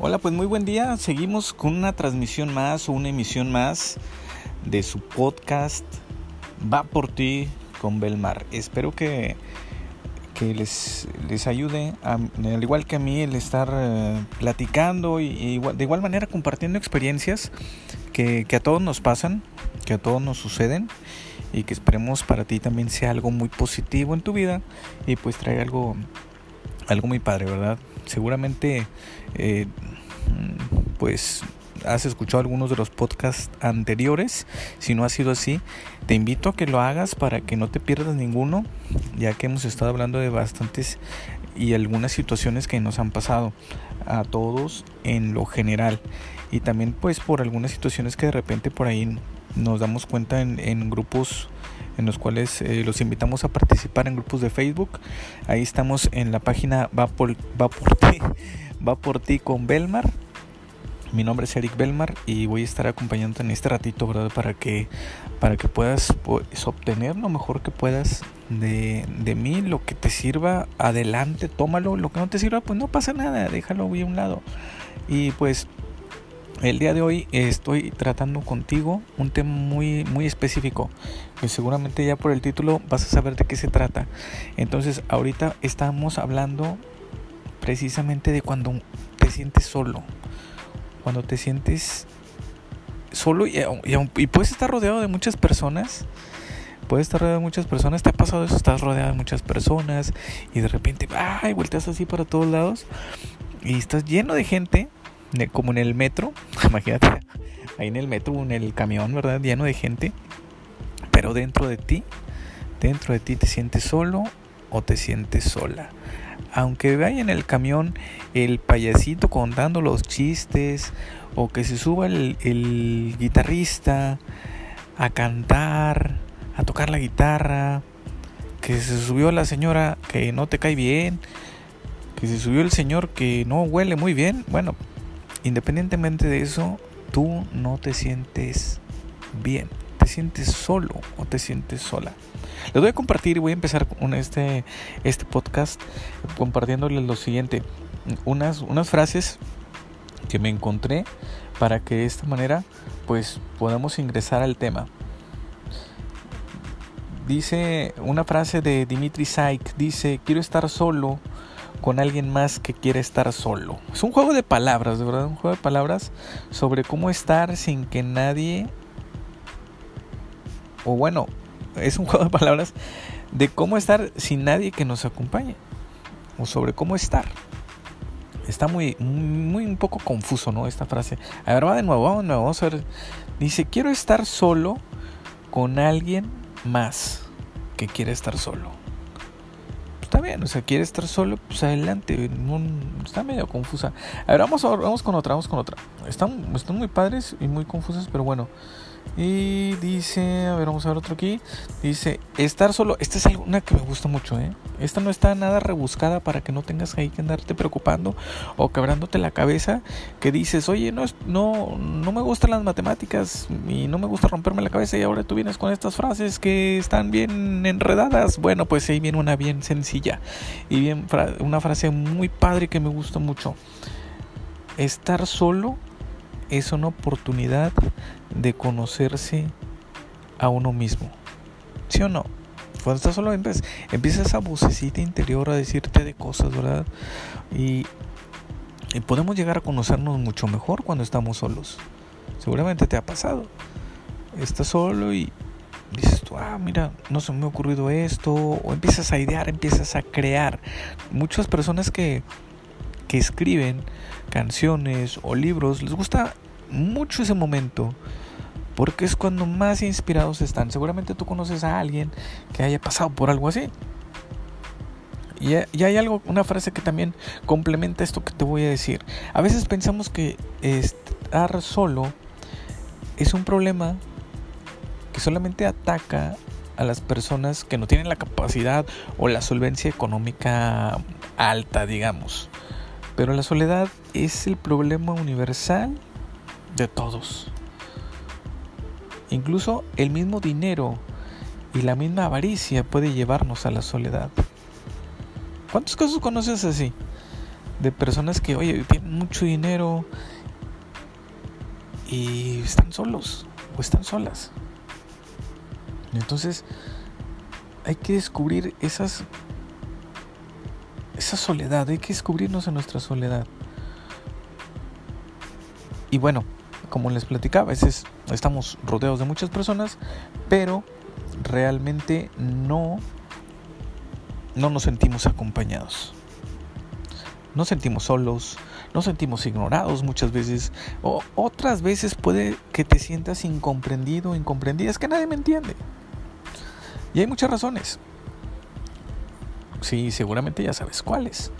Hola, pues muy buen día. Seguimos con una transmisión más o una emisión más de su podcast Va por ti con Belmar. Espero que, que les, les ayude, al igual que a mí, el estar eh, platicando y, de igual manera compartiendo experiencias que, que a todos nos pasan, que a todos nos suceden y que esperemos para ti también sea algo muy positivo en tu vida y pues trae algo algo muy padre, ¿verdad? Seguramente, eh, pues has escuchado algunos de los podcasts anteriores. Si no ha sido así, te invito a que lo hagas para que no te pierdas ninguno, ya que hemos estado hablando de bastantes y algunas situaciones que nos han pasado a todos en lo general. Y también pues por algunas situaciones que de repente por ahí nos damos cuenta en, en grupos en los cuales eh, los invitamos a participar en grupos de Facebook. Ahí estamos en la página Va por, va por ti, va por ti con Belmar. Mi nombre es Eric Belmar y voy a estar acompañándote en este ratito, ¿verdad? Para que, para que puedas pues, obtener lo mejor que puedas de, de mí, lo que te sirva, adelante, tómalo. Lo que no te sirva, pues no pasa nada, déjalo a un lado. Y pues el día de hoy estoy tratando contigo un tema muy muy específico que seguramente ya por el título vas a saber de qué se trata. Entonces, ahorita estamos hablando precisamente de cuando te sientes solo. Cuando te sientes solo y, puedes estar rodeado de muchas personas. Puedes estar rodeado de muchas personas. ¿Te ha pasado eso? Estás rodeado de muchas personas y de repente, ay, vueltas así para todos lados y estás lleno de gente como en el metro, imagínate, ahí en el metro, en el camión, ¿verdad? Lleno de gente, pero dentro de ti, dentro de ti te sientes solo o te sientes sola. Aunque vaya en el camión el payasito contando los chistes o que se suba el, el guitarrista a cantar, a tocar la guitarra, que se subió la señora que no te cae bien, que se subió el señor que no huele muy bien, bueno, independientemente de eso, tú no te sientes bien, te sientes solo o te sientes sola. Les voy a compartir voy a empezar con este, este podcast compartiéndoles lo siguiente, unas, unas frases que me encontré para que de esta manera pues podamos ingresar al tema. Dice una frase de Dimitri Saik, dice, quiero estar solo con alguien más que quiere estar solo. Es un juego de palabras, de verdad, un juego de palabras sobre cómo estar sin que nadie... O bueno, es un juego de palabras de cómo estar sin nadie que nos acompañe. O sobre cómo estar. Está muy, muy un poco confuso, ¿no? Esta frase. A ver, va de nuevo, vamos de nuevo. Vamos a ver. Dice, quiero estar solo con alguien más que quiere estar solo o sea, quiere estar solo, pues adelante, está medio confusa. A ver, vamos, vamos con otra, vamos con otra. Están, están muy padres y muy confusas, pero bueno. Y dice, a ver, vamos a ver otro aquí. Dice, estar solo. Esta es una que me gusta mucho, ¿eh? Esta no está nada rebuscada para que no tengas ahí que andarte preocupando o quebrándote la cabeza. Que dices, oye, no, no, no me gustan las matemáticas y no me gusta romperme la cabeza y ahora tú vienes con estas frases que están bien enredadas. Bueno, pues ahí viene una bien sencilla y bien una frase muy padre que me gusta mucho. Estar solo es una oportunidad de conocerse a uno mismo. ¿Sí o no? Cuando estás solo empieza esa vocecita interior a decirte de cosas, ¿verdad? Y, y podemos llegar a conocernos mucho mejor cuando estamos solos. Seguramente te ha pasado. Estás solo y dices tú, ah, mira, no se me ha ocurrido esto. O empiezas a idear, empiezas a crear. Muchas personas que que escriben canciones o libros, les gusta mucho ese momento porque es cuando más inspirados están. Seguramente tú conoces a alguien que haya pasado por algo así. Y, hay algo, una frase que también complementa esto que te voy a decir. A veces pensamos que estar solo es un problema que solamente ataca a las personas que no tienen la capacidad o la solvencia económica alta, digamos. Pero la soledad es el problema universal de todos. Incluso el mismo dinero y la misma avaricia puede llevarnos a la soledad. ¿Cuántos casos conoces así? de personas que, oye, tienen mucho dinero y están solos o están solas. Entonces, hay que descubrir esas esa soledad, hay que descubrirnos en nuestra soledad. Y bueno, como les platicaba, a veces estamos rodeados de muchas personas, pero realmente no no nos sentimos acompañados. Nos sentimos solos, nos sentimos ignorados muchas veces, o otras veces puede que te sientas incomprendido, incomprendida, es que nadie me entiende. Y hay muchas razones. Sí, seguramente ya sabes cuáles.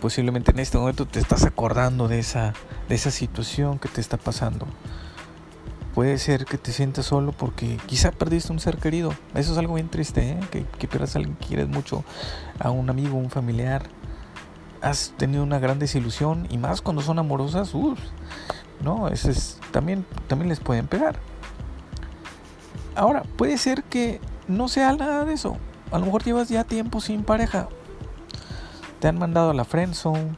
Posiblemente en este momento te estás acordando de esa, de esa situación que te está pasando. Puede ser que te sientas solo porque quizá perdiste un ser querido. Eso es algo bien triste, ¿eh? que, pierdas a alguien que quieres mucho, a un amigo, un familiar. Has tenido una gran desilusión y más cuando son amorosas, uff, no, ese es, también, también les pueden pegar. Ahora, puede ser que no sea nada de eso. A lo mejor llevas ya tiempo sin pareja. Te han mandado a la friendzone,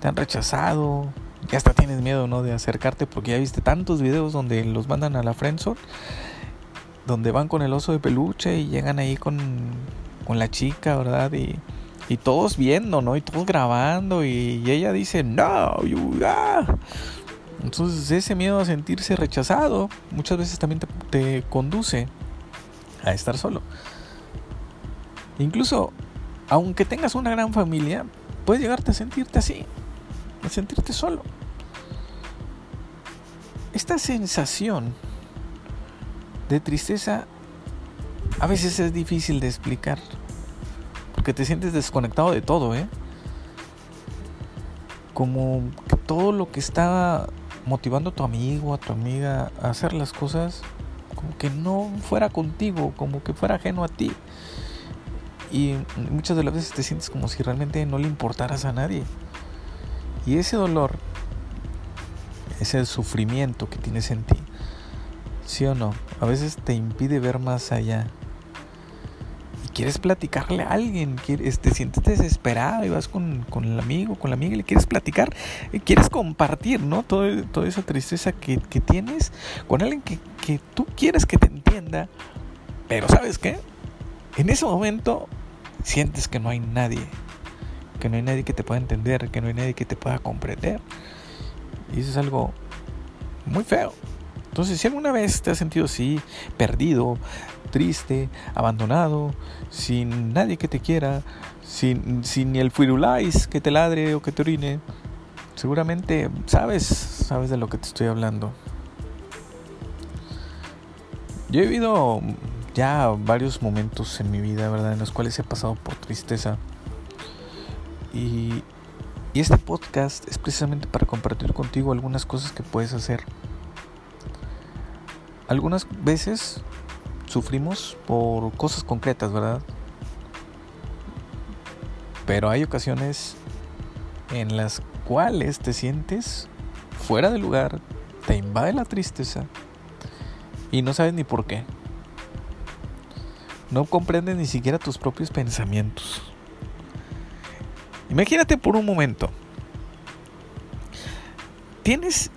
te han rechazado, ya hasta tienes miedo, ¿no? De acercarte porque ya viste tantos videos donde los mandan a la friendzone, donde van con el oso de peluche y llegan ahí con, con la chica, ¿verdad? Y, y todos viendo, ¿no? Y todos grabando y, ella dice, no, you, ah. Entonces ese miedo a sentirse rechazado muchas veces también te, te conduce a estar solo. Incluso, aunque tengas una gran familia, puedes llegarte a sentirte así, a sentirte solo. Esta sensación de tristeza a veces es difícil de explicar, porque te sientes desconectado de todo, ¿eh? Como que todo lo que está motivando a tu amigo, a tu amiga a hacer las cosas, como que no fuera contigo, como que fuera ajeno a ti. Y muchas de las veces te sientes como si realmente no le importaras a nadie. Y ese dolor, ese sufrimiento que tienes en ti, sí o no, a veces te impide ver más allá. Y quieres platicarle a alguien, quieres, te sientes desesperado y vas con, con, el amigo, con la amiga y le quieres platicar, quieres compartir, ¿no? Todo, toda esa tristeza que, que tienes con alguien que, que tú quieres que te entienda, pero ¿sabes qué? En ese momento sientes que no hay nadie, que no hay nadie que te pueda entender, que no hay nadie que te pueda comprender. Y eso es algo muy feo. Entonces, si alguna vez te has sentido así, perdido, triste, abandonado, sin nadie que te quiera, sin, sin ni el firulais que te ladre o que te orine, seguramente sabes, sabes de lo que te estoy hablando. Yo he vivido ya varios momentos en mi vida, ¿verdad? En los cuales he pasado por tristeza. Y, y este podcast es precisamente para compartir contigo algunas cosas que puedes hacer. Algunas veces sufrimos por cosas concretas, ¿verdad? Pero hay ocasiones en las cuales te sientes fuera de lugar, te invade la tristeza y no sabes ni por qué. No comprendes ni siquiera tus propios pensamientos. Imagínate por un momento. Tienes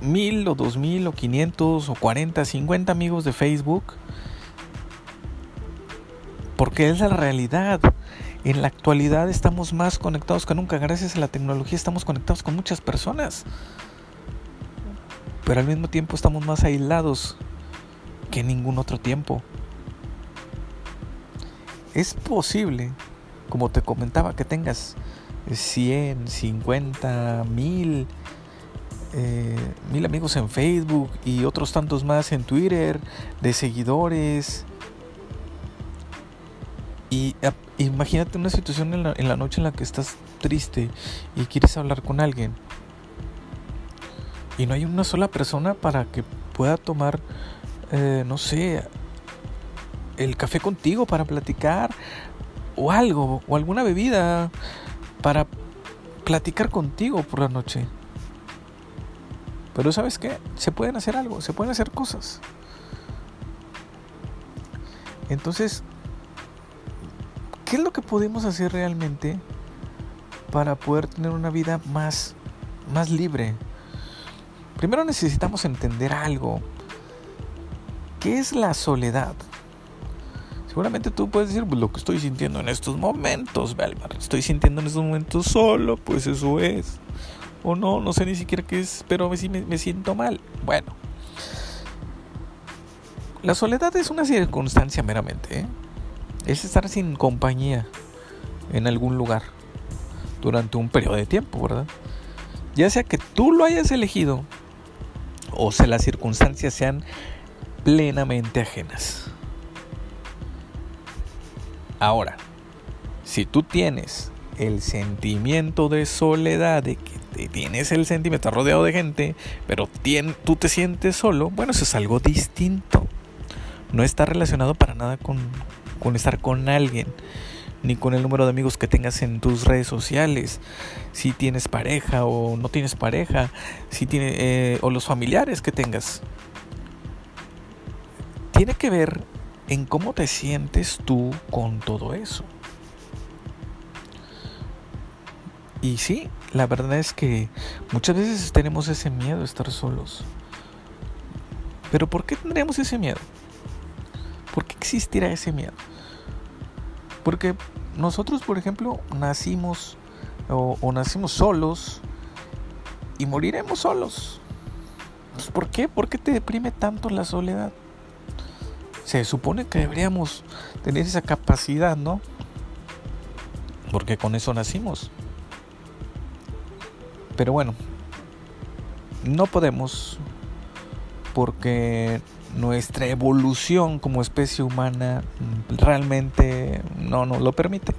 mil o dos mil o quinientos o cuarenta, cincuenta amigos de Facebook. Porque es la realidad. En la actualidad estamos más conectados que nunca. Gracias a la tecnología estamos conectados con muchas personas. Pero al mismo tiempo estamos más aislados que en ningún otro tiempo es posible, como te comentaba, que tengas 100, 50, mil, eh, mil amigos en Facebook y otros tantos más en Twitter, de seguidores. Y imagínate una situación en la, noche en la que estás triste y quieres hablar con alguien. Y no hay una sola persona para que pueda tomar, eh, no sé, el café contigo para platicar o algo, o alguna bebida para platicar contigo por la noche. Pero sabes qué, se pueden hacer algo, se pueden hacer cosas. Entonces, ¿qué es lo que podemos hacer realmente para poder tener una vida más, más libre. Primero necesitamos entender algo. ¿Qué es la soledad? Seguramente tú puedes decir pues, lo que estoy sintiendo en estos momentos, Belmar. Estoy sintiendo en estos momentos solo, pues eso es. O no, no sé ni siquiera qué es, pero me, me, me siento mal. Bueno, la soledad es una circunstancia meramente. ¿eh? Es estar sin compañía en algún lugar durante un periodo de tiempo, ¿verdad? Ya sea que tú lo hayas elegido o sea las circunstancias sean plenamente ajenas. Ahora, si tú tienes el sentimiento de soledad, de que tienes el sentimiento, estás rodeado de gente, pero tú te sientes solo, bueno, eso es algo distinto. No está relacionado para nada con, estar con alguien ni con el número de amigos que tengas en tus redes sociales, si tienes pareja o no tienes pareja, si tiene, eh, o los familiares que tengas. Tiene que ver en cómo te sientes tú con todo eso. Y sí, la verdad es que muchas veces tenemos ese miedo de estar solos. Pero ¿por qué tendríamos ese miedo? ¿Por qué existirá ese miedo? Porque nosotros, por ejemplo, nacimos o, nacimos solos y moriremos solos. ¿Por qué? ¿Por qué te deprime tanto la soledad? Se supone que deberíamos tener esa capacidad, ¿no? Porque con eso nacimos. Pero bueno, no podemos porque nuestra evolución como especie humana realmente no nos lo permite.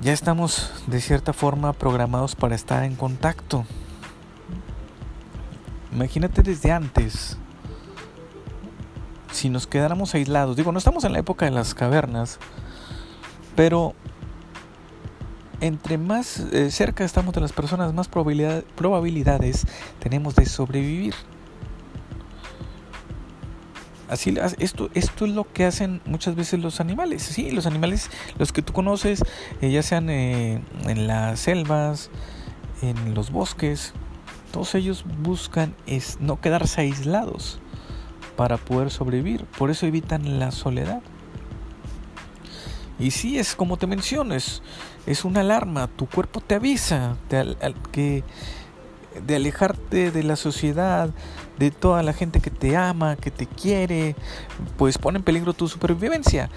Ya estamos de cierta forma programados para estar en contacto. Imagínate desde antes, si nos quedáramos aislados, digo, no estamos en la época de las cavernas, pero entre más eh, cerca estamos de las personas, más probabilidades tenemos de sobrevivir. Así, esto, esto es lo que hacen muchas veces los animales. Sí, los animales, los que tú conoces, eh, ya sean eh, en las selvas, en los bosques, todos ellos buscan es no quedarse aislados para poder sobrevivir. Por eso evitan la soledad. Y sí, es como te mencionas, es una alarma, tu cuerpo te avisa que de alejarte de la sociedad, de toda la gente que te ama, que te quiere, pues pone en peligro tu supervivencia.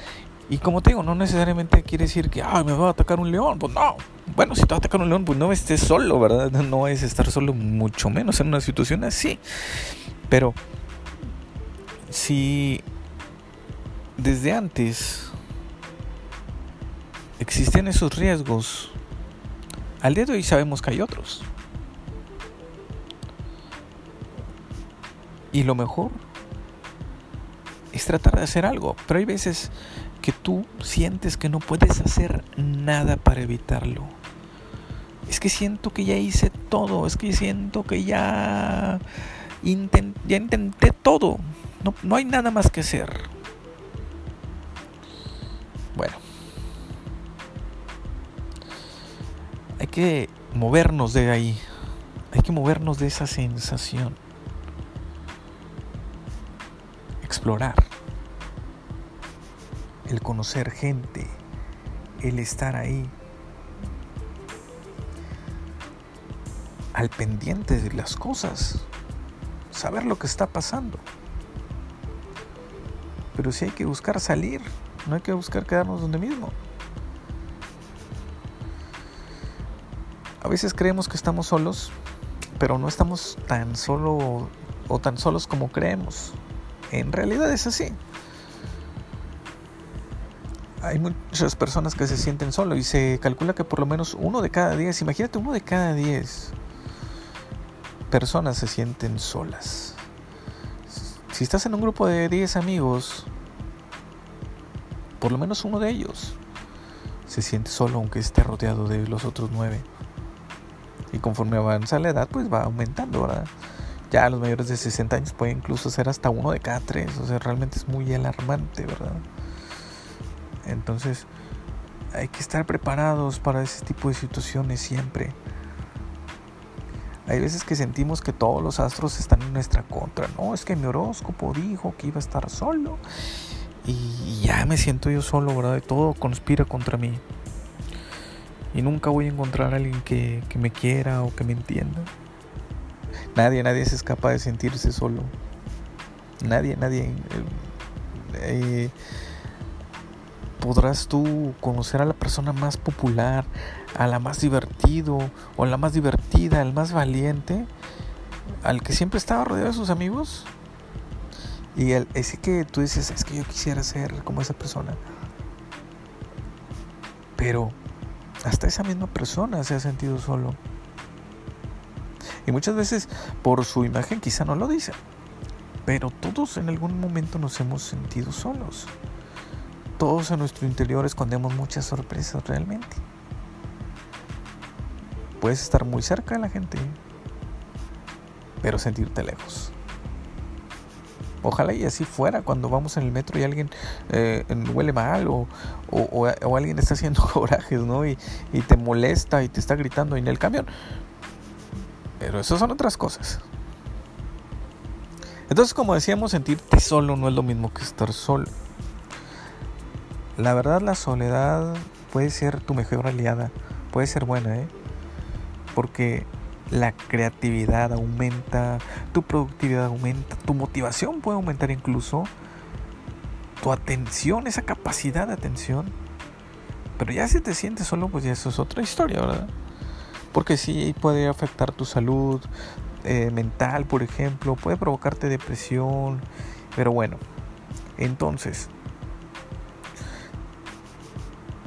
Y como te digo, no necesariamente quiere decir que me va a atacar un león. Pues no. Bueno, si te va a atacar un león, pues no estés solo, ¿verdad? No es estar solo, mucho menos en una situación así. Pero si desde antes existían esos riesgos, al día de hoy sabemos que hay otros. Y lo mejor es tratar de hacer algo. Pero hay veces que tú sientes que no puedes hacer nada para evitarlo. Es que siento que ya hice todo. Es que siento que ya intenté todo. No, no hay nada más que hacer. Bueno. Hay que movernos de ahí. Hay que movernos de esa sensación. explorar, el conocer gente, el estar ahí, al pendiente de las cosas, saber lo que está pasando. Pero si hay que buscar salir, no hay que buscar quedarnos donde mismo. A veces creemos que estamos solos, pero no estamos tan solo o tan solos como creemos. En realidad es así. Hay muchas personas que se sienten solos y se calcula que por lo menos uno de cada diez, imagínate uno de cada diez personas se sienten solas. Si estás en un grupo de 10 amigos, por lo menos uno de ellos se siente solo aunque esté rodeado de los otros nueve. Y conforme avanza la edad, pues va aumentando, ¿verdad? Ya los mayores de 60 años puede incluso ser hasta uno de cada tres. O sea, realmente es muy alarmante, ¿verdad? Entonces, hay que estar preparados para ese tipo de situaciones siempre. Hay veces que sentimos que todos los astros están en nuestra contra. No, es que mi horóscopo dijo que iba a estar solo. Y ya me siento yo solo, ¿verdad? Y todo conspira contra mí. Y nunca voy a encontrar a alguien que, me quiera o que me entienda. Nadie, nadie se escapa de sentirse solo. Nadie, nadie. Eh, eh, podrás tú conocer a la persona más popular, a la más divertido o la más divertida, al más valiente, al que siempre estaba rodeado de sus amigos. Y el, ese que tú dices, es que yo quisiera ser como esa persona. Pero hasta esa misma persona se ha sentido solo. Y muchas veces por su imagen quizá no lo dice. Pero todos en algún momento nos hemos sentido solos todos en nuestro interior escondemos muchas sorpresas realmente. Puedes estar muy cerca de la gente, pero sentirte lejos. Ojalá y así fuera cuando vamos en el metro y alguien eh, huele mal o, o, alguien está haciendo corajes, ¿no? Y, y te molesta y te está gritando en el camión. Pero eso son otras cosas. Entonces, como decíamos, sentirte solo no es lo mismo que estar solo. La verdad la soledad puede ser tu mejor aliada, puede ser buena, ¿eh? Porque la creatividad aumenta, tu productividad aumenta, tu motivación puede aumentar incluso, tu atención, esa capacidad de atención. Pero ya si te sientes solo, pues ya eso es otra historia, ¿verdad? Porque sí puede afectar tu salud eh, mental, por ejemplo, puede provocarte depresión, pero bueno, entonces,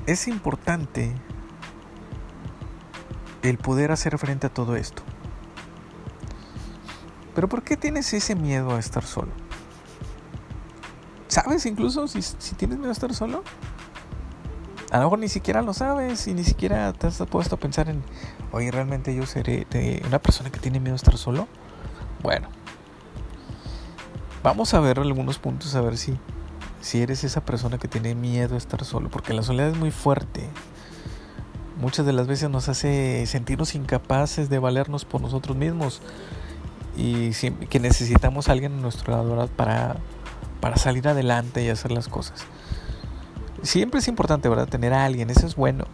es importante el poder hacer frente a todo esto. Pero ¿por qué tienes ese miedo a estar solo? ¿Sabes incluso si, tienes miedo a estar solo? A lo mejor ni siquiera lo sabes y ni siquiera te has puesto a pensar en, oye, ¿realmente yo seré una persona que tiene miedo a estar solo? Bueno, vamos a ver algunos puntos a ver si si eres esa persona que tiene miedo a estar solo, porque la soledad es muy fuerte. Muchas de las veces nos hace sentirnos incapaces de valernos por nosotros mismos y que necesitamos a alguien a nuestro lado para, para salir adelante y hacer las cosas. Siempre es importante, ¿verdad? Tener a alguien, eso es bueno.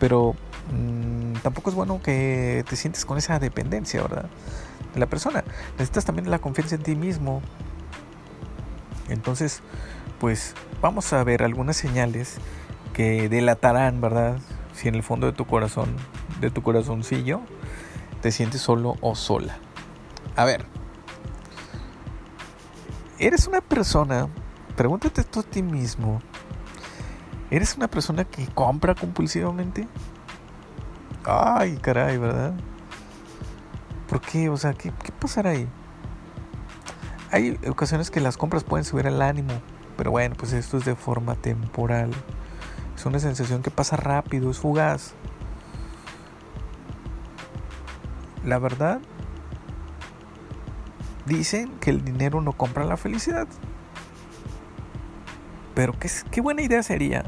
Pero mm, tampoco es bueno que te sientes con esa dependencia, ¿verdad? De la persona. Necesitas también la confianza en ti mismo entonces, pues vamos a ver algunas señales que delatarán, ¿verdad? Si en el fondo de tu corazón, de tu corazoncillo, te sientes solo o sola. A ver, eres una persona, pregúntate tú a ti mismo, ¿eres una persona que compra compulsivamente? Ay, caray, ¿verdad? ¿Por qué? O sea, ¿qué, qué pasará ahí? Hay ocasiones que las compras pueden subir el ánimo, pero bueno, pues esto es de forma temporal. Es una sensación que pasa rápido, es fugaz. La verdad, dicen que el dinero no compra la felicidad. Pero qué, qué buena idea sería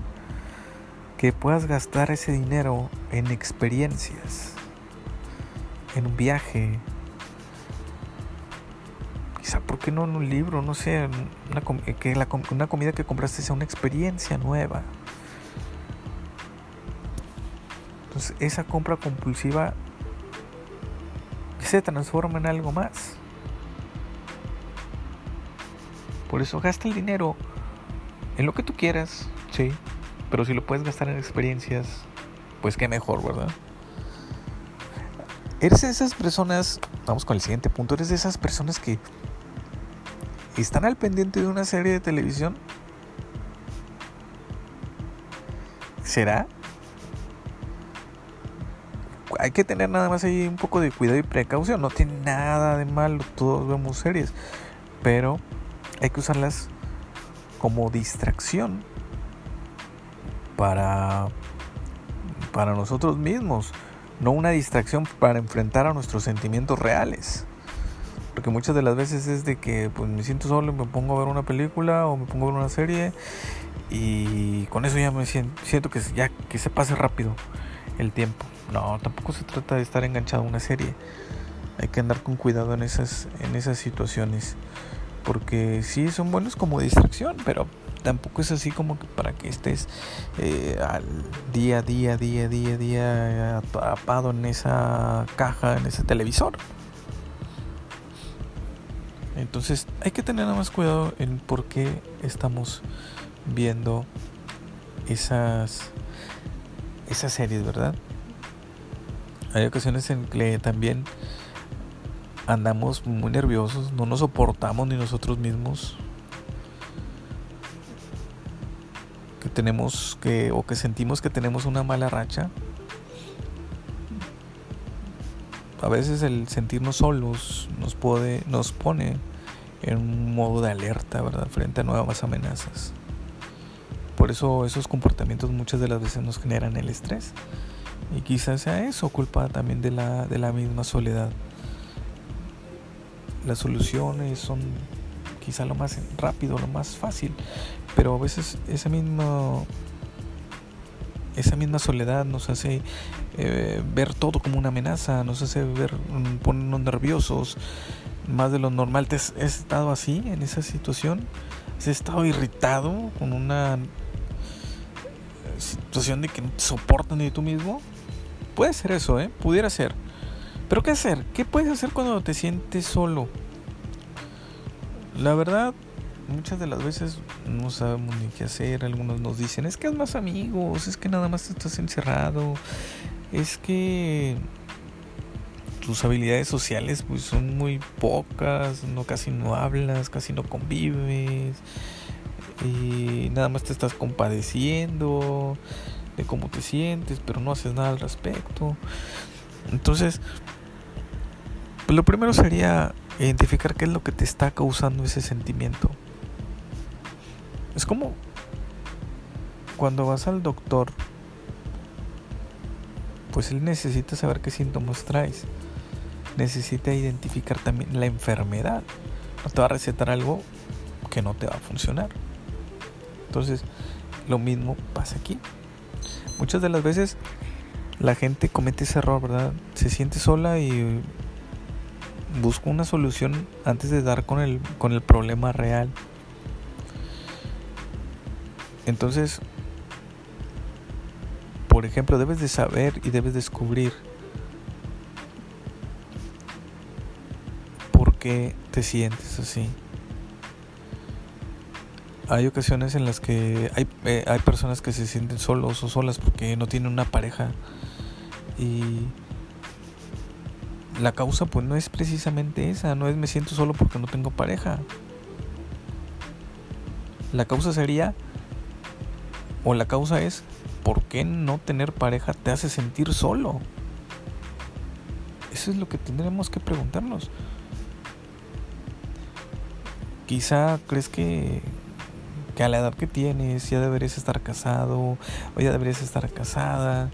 que puedas gastar ese dinero en experiencias, en un viaje, ¿por qué no en un libro? No sé, una, que una comida que compraste sea una experiencia nueva. Entonces, esa compra compulsiva se transforma en algo más. Por eso gasta el dinero en lo que tú quieras, sí. Pero si lo puedes gastar en experiencias, pues qué mejor, ¿verdad? Eres de esas personas, vamos con el siguiente punto, eres de esas personas que ¿Están al pendiente de una serie de televisión? ¿Será? Hay que tener nada más ahí un poco de cuidado y precaución. No tiene nada de malo, todos vemos series. Pero hay que usarlas como distracción para, para nosotros mismos. No una distracción para enfrentar a nuestros sentimientos reales. Porque muchas de las veces es de que pues me siento solo y me pongo a ver una película o me pongo a ver una serie y con eso ya me siento, siento que se pase rápido el tiempo. No, tampoco se trata de estar enganchado a una serie. Hay que andar con cuidado en esas, en esas situaciones. Porque sí son buenos como distracción, pero tampoco es así como que para que estés eh, al día, día, día, día, día atrapado en esa caja, en ese televisor. Entonces hay que tener más cuidado en por qué estamos viendo esas, esas series, ¿verdad? Hay ocasiones en que también andamos muy nerviosos, no nos soportamos ni nosotros mismos. Que tenemos que o que sentimos que tenemos una mala racha. A veces el sentirnos solos nos puede nos pone en un modo de alerta, ¿verdad? Frente a nuevas amenazas. Por eso esos comportamientos muchas de las veces nos generan el estrés. Y quizás sea eso culpa también de la, de la misma soledad. Las soluciones son quizá lo más rápido, lo más fácil, pero a veces esa misma, esa misma soledad nos hace eh, ver todo como una amenaza, nos hace ver, mm, ponernos nerviosos, más de lo normal. ¿Te has, estado así en esa situación? ¿Has estado irritado con una situación de que no te soportan ni tú mismo? Puede ser eso, ¿eh? Pudiera ser. Pero ¿qué hacer? ¿Qué puedes hacer cuando te sientes solo? La verdad, muchas de las veces no sabemos ni qué hacer. Algunos nos dicen, es que es más amigos, es que nada más estás encerrado, es que tus habilidades sociales pues son muy pocas, no casi no hablas, casi no convives y nada más te estás compadeciendo cómo te sientes, pero no haces nada al respecto. Entonces, pues lo primero sería identificar qué es lo que te está causando ese sentimiento. Es como cuando vas al doctor, pues él necesita saber qué síntomas traes. Necesita identificar también la enfermedad. No te va a recetar algo que no te va a funcionar. Entonces, lo mismo pasa aquí. Muchas de las veces la gente comete ese error, ¿verdad? Se siente sola y busca una solución antes de dar con el, con el problema real. Entonces, por ejemplo, debes de saber y debes descubrir por qué te sientes así hay ocasiones en las que hay, eh, hay personas que se sienten solos o solas porque no tienen una pareja y la causa pues no es precisamente esa, no es me siento solo porque no tengo pareja. La causa sería o la causa es ¿por qué no tener pareja te hace sentir solo? Eso es lo que tendremos que preguntarnos. Quizá crees que que a la edad que tienes ya deberías estar casado o ya deberías estar casada.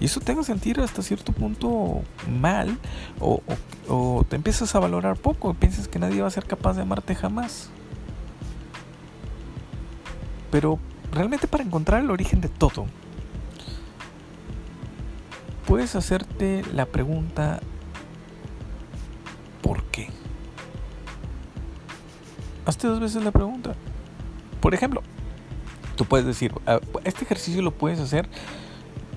Y eso te haga sentir hasta cierto punto mal o, o, te empiezas a valorar poco, piensas que nadie va a ser capaz de amarte jamás. Pero realmente para encontrar el origen de todo, puedes hacerte la pregunta ¿por qué? Hazte dos veces la pregunta. Por ejemplo, tú puedes decir, ah, este ejercicio lo puedes hacer,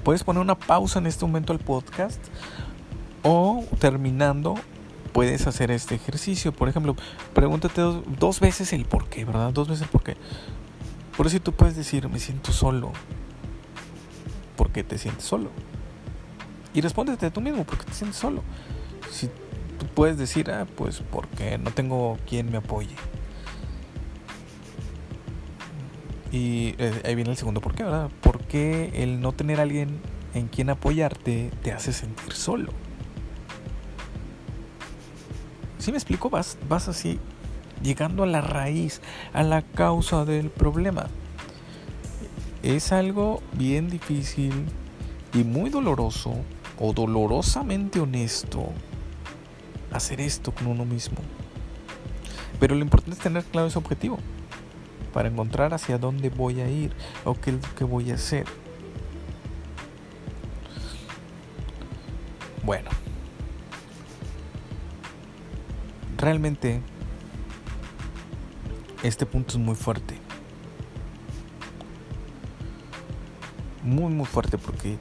puedes poner una pausa en este momento al podcast o terminando puedes hacer este ejercicio. Por ejemplo, pregúntate dos, veces el por qué, ¿verdad? Dos veces el por qué. Por eso tú puedes decir, me siento solo. ¿Por qué te sientes solo? Y respóndete tú mismo, ¿por qué te sientes solo? Si tú puedes decir, ah, pues porque no tengo quien me apoye. Y eh, ahí viene el segundo por qué, ¿verdad? Porque el no tener a alguien en quien apoyarte te hace sentir solo. Si me explico, vas, vas así, llegando a la raíz, a la causa del problema. Es algo bien difícil y muy doloroso o dolorosamente honesto hacer esto con uno mismo. Pero lo importante es tener claro ese objetivo. Para encontrar hacia dónde voy a ir o qué es lo que voy a hacer. Bueno, realmente este punto es muy fuerte. Muy, muy fuerte porque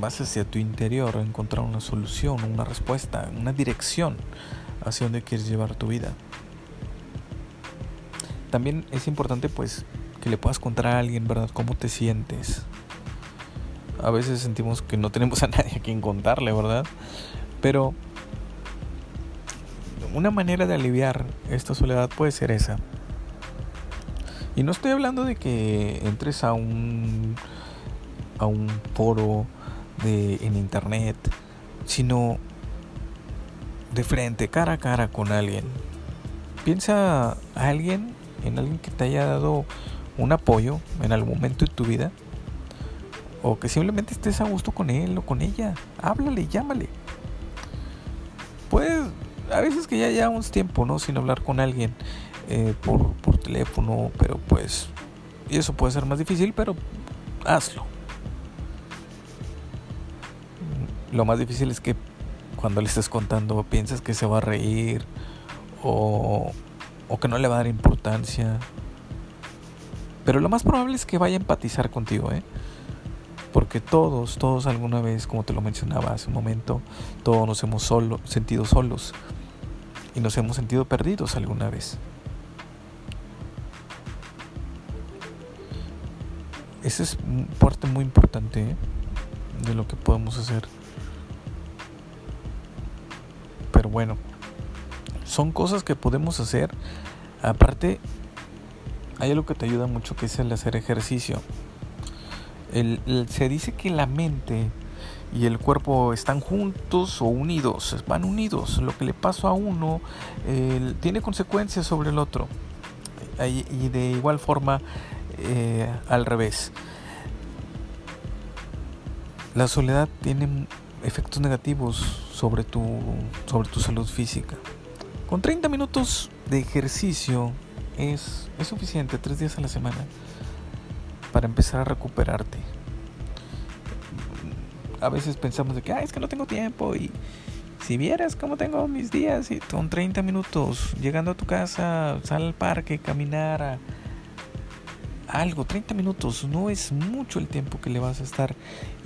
vas hacia tu interior a encontrar una solución, una respuesta, una dirección hacia dónde quieres llevar tu vida. También es importante pues que le puedas contar a alguien, ¿verdad? ¿Cómo te sientes? A veces sentimos que no tenemos a nadie a quien contarle, ¿verdad? Pero una manera de aliviar esta soledad puede ser esa. Y no estoy hablando de que entres a un a un foro de, en internet, sino de frente, cara a cara con alguien. Piensa a alguien, en alguien que te haya dado un apoyo en algún momento de tu vida. O que simplemente estés a gusto con él o con ella. Háblale, llámale. Pues a veces que ya llevamos tiempo, ¿no? Sin hablar con alguien eh, por, por teléfono, pero pues... Y eso puede ser más difícil, pero hazlo. Lo más difícil es que cuando le estés contando piensas que se va a reír o, o que no le va a dar importancia. Pero lo más probable es que vaya a empatizar contigo, ¿eh? Porque todos, todos alguna vez, como te lo mencionaba hace un momento, todos nos hemos solo, sentido solos y nos hemos sentido perdidos alguna vez. Esa es parte muy importante ¿eh? de lo que podemos hacer. Pero bueno, son cosas que podemos hacer. Aparte, hay algo que te ayuda mucho que es el hacer ejercicio. se dice que la mente y el cuerpo están juntos o unidos, van unidos. Lo que le pasa a uno tiene consecuencias sobre el otro. Y de igual forma eh, al revés. La soledad tiene efectos negativos sobre tu, sobre tu salud física. Con 30 minutos de ejercicio es, es suficiente, tres días a la semana, para empezar a recuperarte. A veces pensamos de que, es que no tengo tiempo y si vieras cómo tengo mis días y con 30 minutos llegando a tu casa, sal al parque, caminar a algo, 30 minutos, no es mucho el tiempo que le vas a estar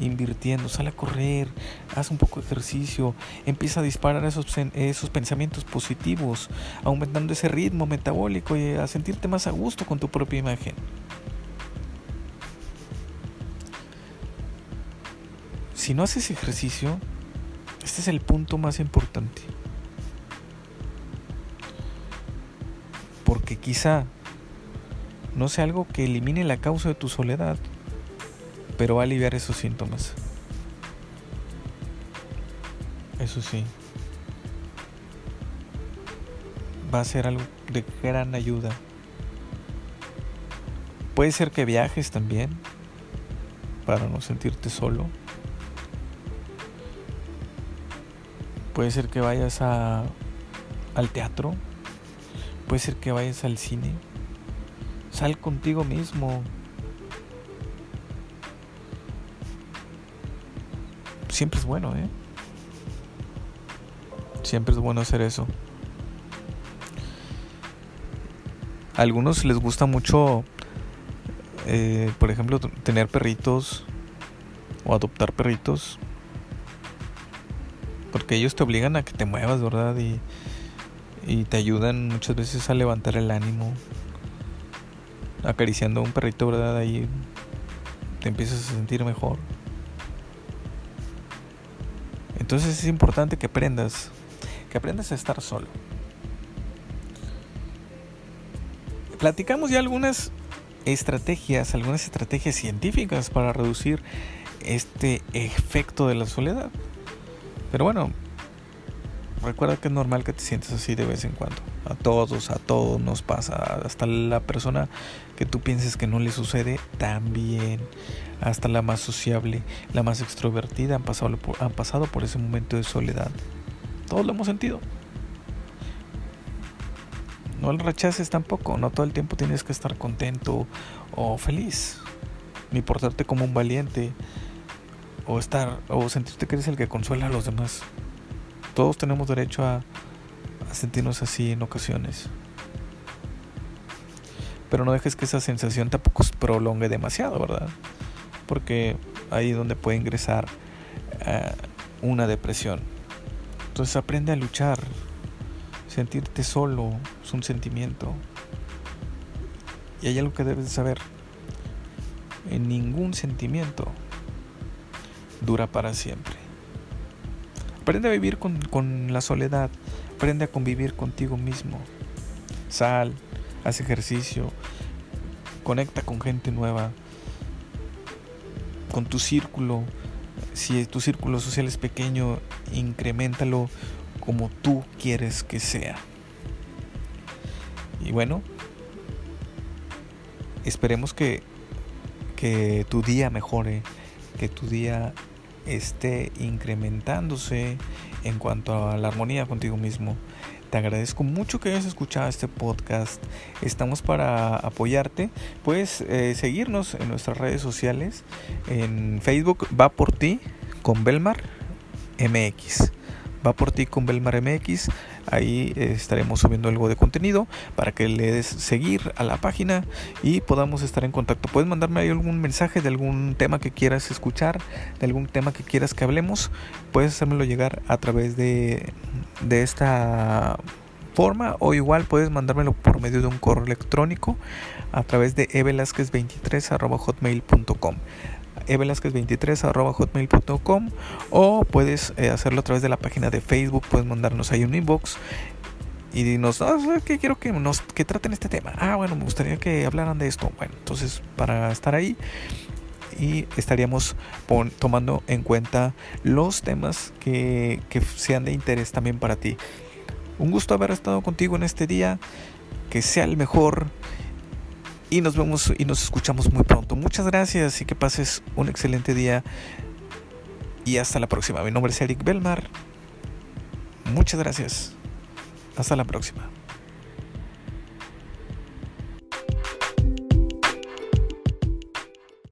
invirtiendo. Sale a correr, haz un poco de ejercicio, empieza a disparar esos, esos pensamientos positivos, aumentando ese ritmo metabólico y a sentirte más a gusto con tu propia imagen. Si no haces ejercicio, este es el punto más importante. Porque quizá no sea algo que elimine la causa de tu soledad, pero va a aliviar esos síntomas. Eso sí. Va a ser algo de gran ayuda. Puede ser que viajes también para no sentirte solo. Puede ser que vayas al teatro. Puede ser que vayas al cine. Sal contigo mismo. Siempre es bueno, ¿eh? Siempre es bueno hacer eso. A algunos les gusta mucho, eh, por ejemplo, tener perritos o adoptar perritos. Porque ellos te obligan a que te muevas, ¿verdad? Y, y te ayudan muchas veces a levantar el ánimo acariciando un perrito, ¿verdad? Ahí te empiezas a sentir mejor. Entonces es importante que aprendas, que aprendas a estar solo. Platicamos ya algunas estrategias, algunas estrategias científicas para reducir este efecto de la soledad. Pero bueno, recuerda que es normal que te sientas así de vez en cuando. A todos, a todos nos pasa. Hasta la persona que tú pienses que no le sucede, también. Hasta la más sociable, la más extrovertida han pasado por, han pasado por ese momento de soledad. Todos lo hemos sentido. No lo rechaces tampoco, no todo el tiempo tienes que estar contento o feliz, ni portarte como un valiente o estar o sentirte que eres el que consuela a los demás. Todos tenemos derecho a, a sentirnos así en ocasiones. Pero no dejes que esa sensación tampoco se prolongue demasiado, ¿verdad? Porque ahí es donde puede ingresar uh, una depresión. Entonces aprende a luchar. Sentirte solo es un sentimiento. Y hay algo que debes saber. En ningún sentimiento dura para siempre. Aprende a vivir con, con la soledad. Aprende a convivir contigo mismo. Sal, haz ejercicio, conecta con gente nueva, con tu círculo. Si tu círculo social es pequeño, incrementalo como tú quieres que sea. Y bueno, esperemos que, que tu día mejore, que tu día esté incrementándose en cuanto a la armonía contigo mismo. Te agradezco mucho que hayas escuchado este podcast. Estamos para apoyarte. Puedes eh, seguirnos en nuestras redes sociales. En Facebook va por ti con Belmar MX va por ti con Belmar MX. Ahí eh, estaremos subiendo algo de contenido para que le des seguir a la página y podamos estar en contacto. Puedes mandarme ahí algún mensaje de algún tema que quieras escuchar, de algún tema que quieras que hablemos. Puedes hacérmelo llegar a través de, de esta forma o igual puedes mandármelo por medio de un correo electrónico a través de evelasquez23.hotmail.com evelasquez23.hotmail.com o puedes eh, hacerlo a través de la página de Facebook, puedes mandarnos ahí un inbox y dinos, ah, que quiero que nos que traten este tema. Ah, bueno, me gustaría que hablaran de esto. Bueno, entonces para estar ahí y estaríamos tomando en cuenta los temas que, que sean de interés también para ti. Un gusto haber estado contigo en este día. Que sea el mejor y nos vemos y nos escuchamos muy pronto. Muchas gracias y que pases un excelente día y hasta la próxima. Mi nombre es Eric Belmar. Muchas gracias. Hasta la próxima.